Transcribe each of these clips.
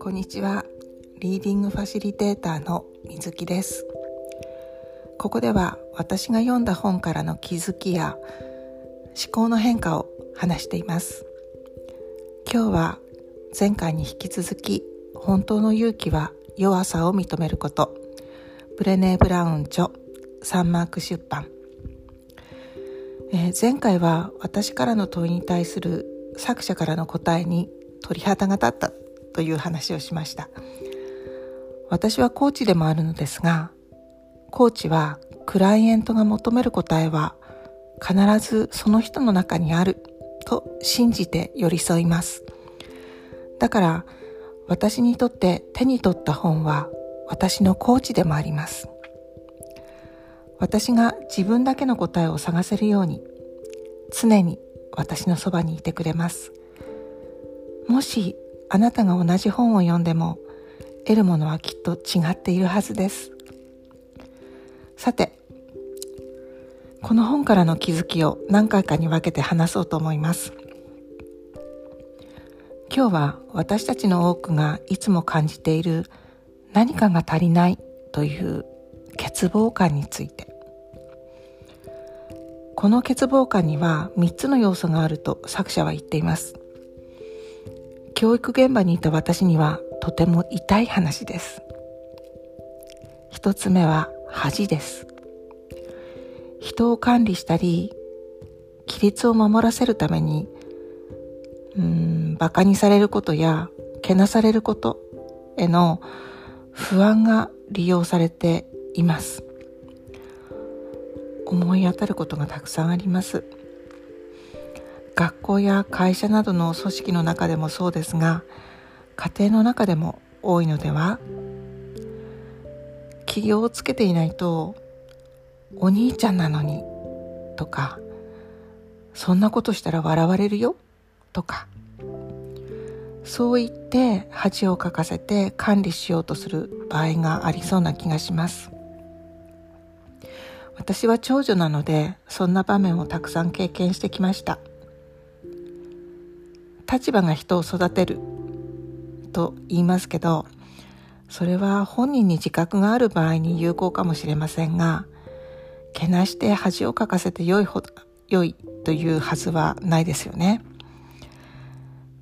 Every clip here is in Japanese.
こんにちは。リーディングファシリテーターの水木です。ここでは私が読んだ本からの気づきや思考の変化を話しています。今日は前回に引き続き本当の勇気は弱さを認めること。ブレネー・ブラウン著サンマーク出版、えー、前回は私からの問いに対する作者からの答えに鳥肌が立ったという話をしました。私はコーチでもあるのですがコーチはクライエントが求める答えは必ずその人の中にあると信じて寄り添います。だから私にとって手に取った本は私のコーチでもあります。私が自分だけの答えを探せるように常に私のそばにいてくれます。もしあなたが同じ本を読んでも得るものはきっと違っているはずです。さてこの本からの気づきを何回かに分けて話そうと思います。今日は私たちの多くがいつも感じている何かが足りないという欠乏感について。この欠乏感には3つの要素があると作者は言っています。教育現場にいた私にはとても痛い話です。一つ目は恥です。人を管理したり規律を守らせるためにうん馬鹿にされることやけなされることへの不安が利用されています。思い当たることがたくさんあります。学校や会社などの組織の中でもそうですが家庭の中でも多いのでは起業をつけていないとお兄ちゃんなのにとかそんなことしたら笑われるよとかそう言って恥をかかせて管理しようとする場合がありそうな気がします。私は長女なのでそんな場面をたくさん経験してきました。立場が人を育てると言いますけどそれは本人に自覚がある場合に有効かもしれませんがけなして恥をかかせて良いほ良いというはずはないですよね。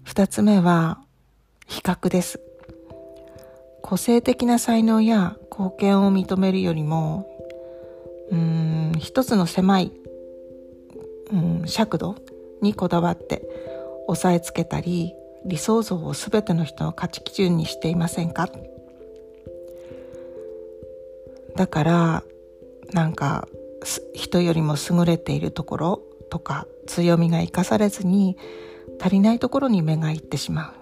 二つ目は比較です。個性的な才能や貢献を認めるよりもうん一つの狭い、うん、尺度にこだわって押さえつけたり理想像を全ての人の価値基準にしていませんか？だからなんか人よりも優れているところとか強みが生かされずに足りないところに目がいってしま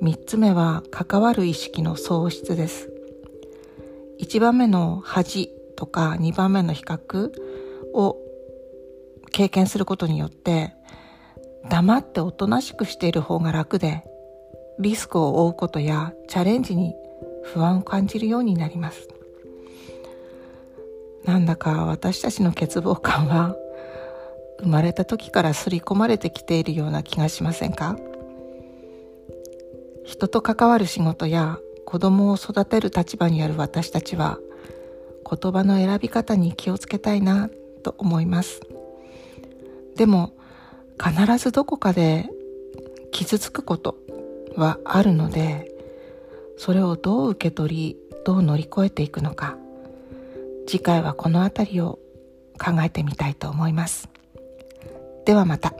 う。3つ目は関わる意識の喪失です。1番目の恥とか2番目の比較を経験することによって黙っておとなしくしている方が楽でリスクを負うことやチャレンジに不安を感じるようになります。なんだか私たちの欠乏感は生まれた時から刷り込まれてきているような気がしませんか？人と関わる仕事や子供を育てる立場にある私たちは言葉の選び方に気をつけたいなと思いますでも必ずどこかで傷つくことはあるのでそれをどう受け取りどう乗り越えていくのか次回はこの辺りを考えてみたいと思いますではまた。